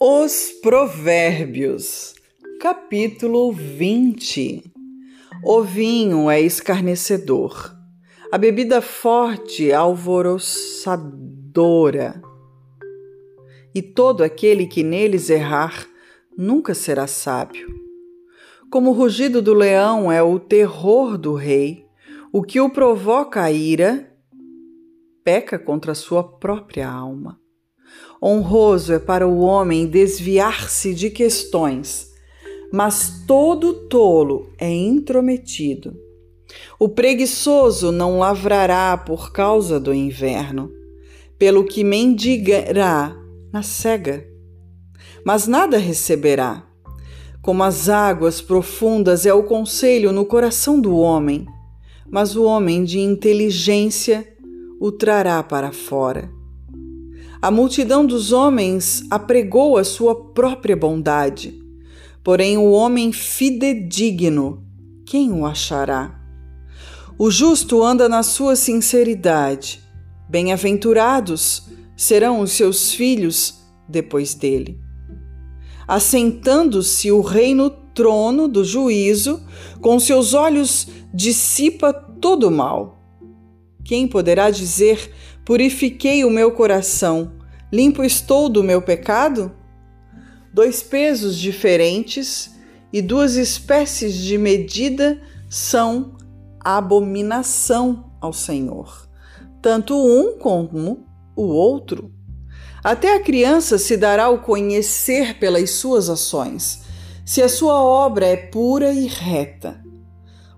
Os Provérbios, capítulo 20. O vinho é escarnecedor, a bebida forte alvoroçadora, e todo aquele que neles errar nunca será sábio. Como o rugido do leão é o terror do rei, o que o provoca a ira, peca contra sua própria alma. Honroso é para o homem desviar-se de questões, mas todo tolo é intrometido. O preguiçoso não lavrará por causa do inverno, pelo que mendigará na cega, mas nada receberá. Como as águas profundas é o conselho no coração do homem, mas o homem de inteligência o trará para fora. A multidão dos homens apregou a sua própria bondade. Porém, o homem fidedigno, quem o achará? O justo anda na sua sinceridade. Bem-aventurados serão os seus filhos depois dele. Assentando-se o rei no trono do juízo, com seus olhos dissipa todo o mal. Quem poderá dizer Purifiquei o meu coração, limpo estou do meu pecado? Dois pesos diferentes e duas espécies de medida são abominação ao Senhor, tanto um como o outro. Até a criança se dará o conhecer pelas suas ações, se a sua obra é pura e reta.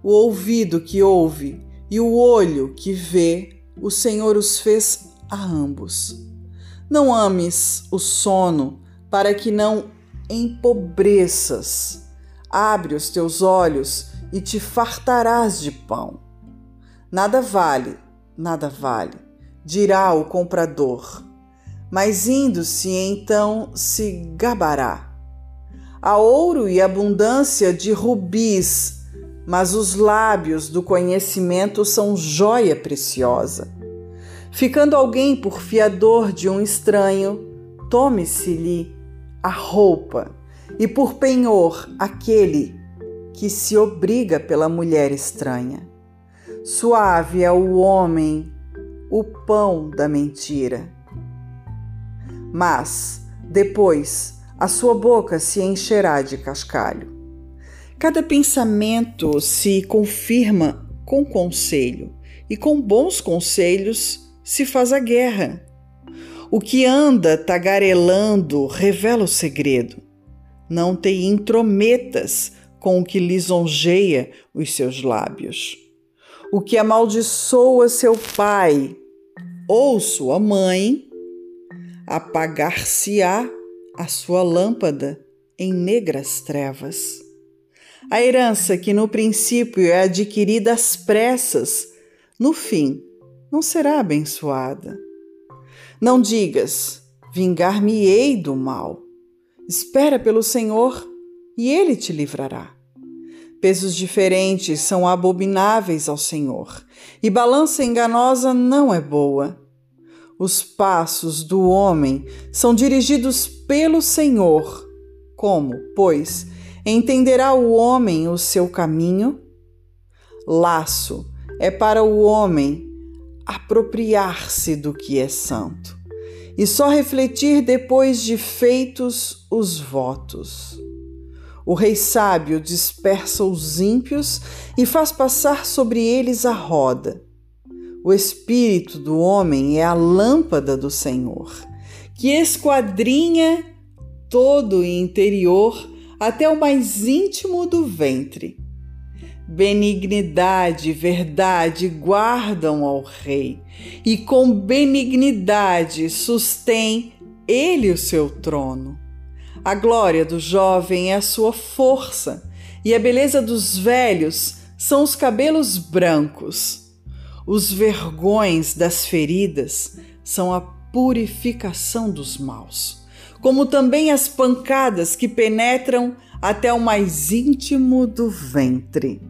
O ouvido que ouve e o olho que vê o Senhor os fez a ambos. Não ames o sono, para que não empobreças. Abre os teus olhos e te fartarás de pão. Nada vale, nada vale, dirá o comprador. Mas indo-se então se gabará. Há ouro e abundância de rubis mas os lábios do conhecimento são joia preciosa. Ficando alguém por fiador de um estranho, tome-se-lhe a roupa, e por penhor aquele que se obriga pela mulher estranha. Suave é o homem, o pão da mentira. Mas, depois, a sua boca se encherá de cascalho. Cada pensamento se confirma com conselho, e com bons conselhos se faz a guerra. O que anda tagarelando revela o segredo. Não te intrometas com o que lisonjeia os seus lábios. O que amaldiçoa seu pai ou sua mãe, apagar-se-á a sua lâmpada em negras trevas. A herança que no princípio é adquirida às pressas, no fim não será abençoada. Não digas, vingar-me-ei do mal. Espera pelo Senhor e ele te livrará. Pesos diferentes são abomináveis ao Senhor, e balança enganosa não é boa. Os passos do homem são dirigidos pelo Senhor. Como, pois, Entenderá o homem o seu caminho? Laço é para o homem apropriar-se do que é santo e só refletir depois de feitos os votos. O rei sábio dispersa os ímpios e faz passar sobre eles a roda. O espírito do homem é a lâmpada do Senhor, que esquadrinha todo o interior até o mais íntimo do ventre. Benignidade e verdade guardam ao rei, e com benignidade sustém ele o seu trono. A glória do jovem é a sua força, e a beleza dos velhos são os cabelos brancos. Os vergões das feridas são a purificação dos maus como também as pancadas que penetram até o mais íntimo do ventre.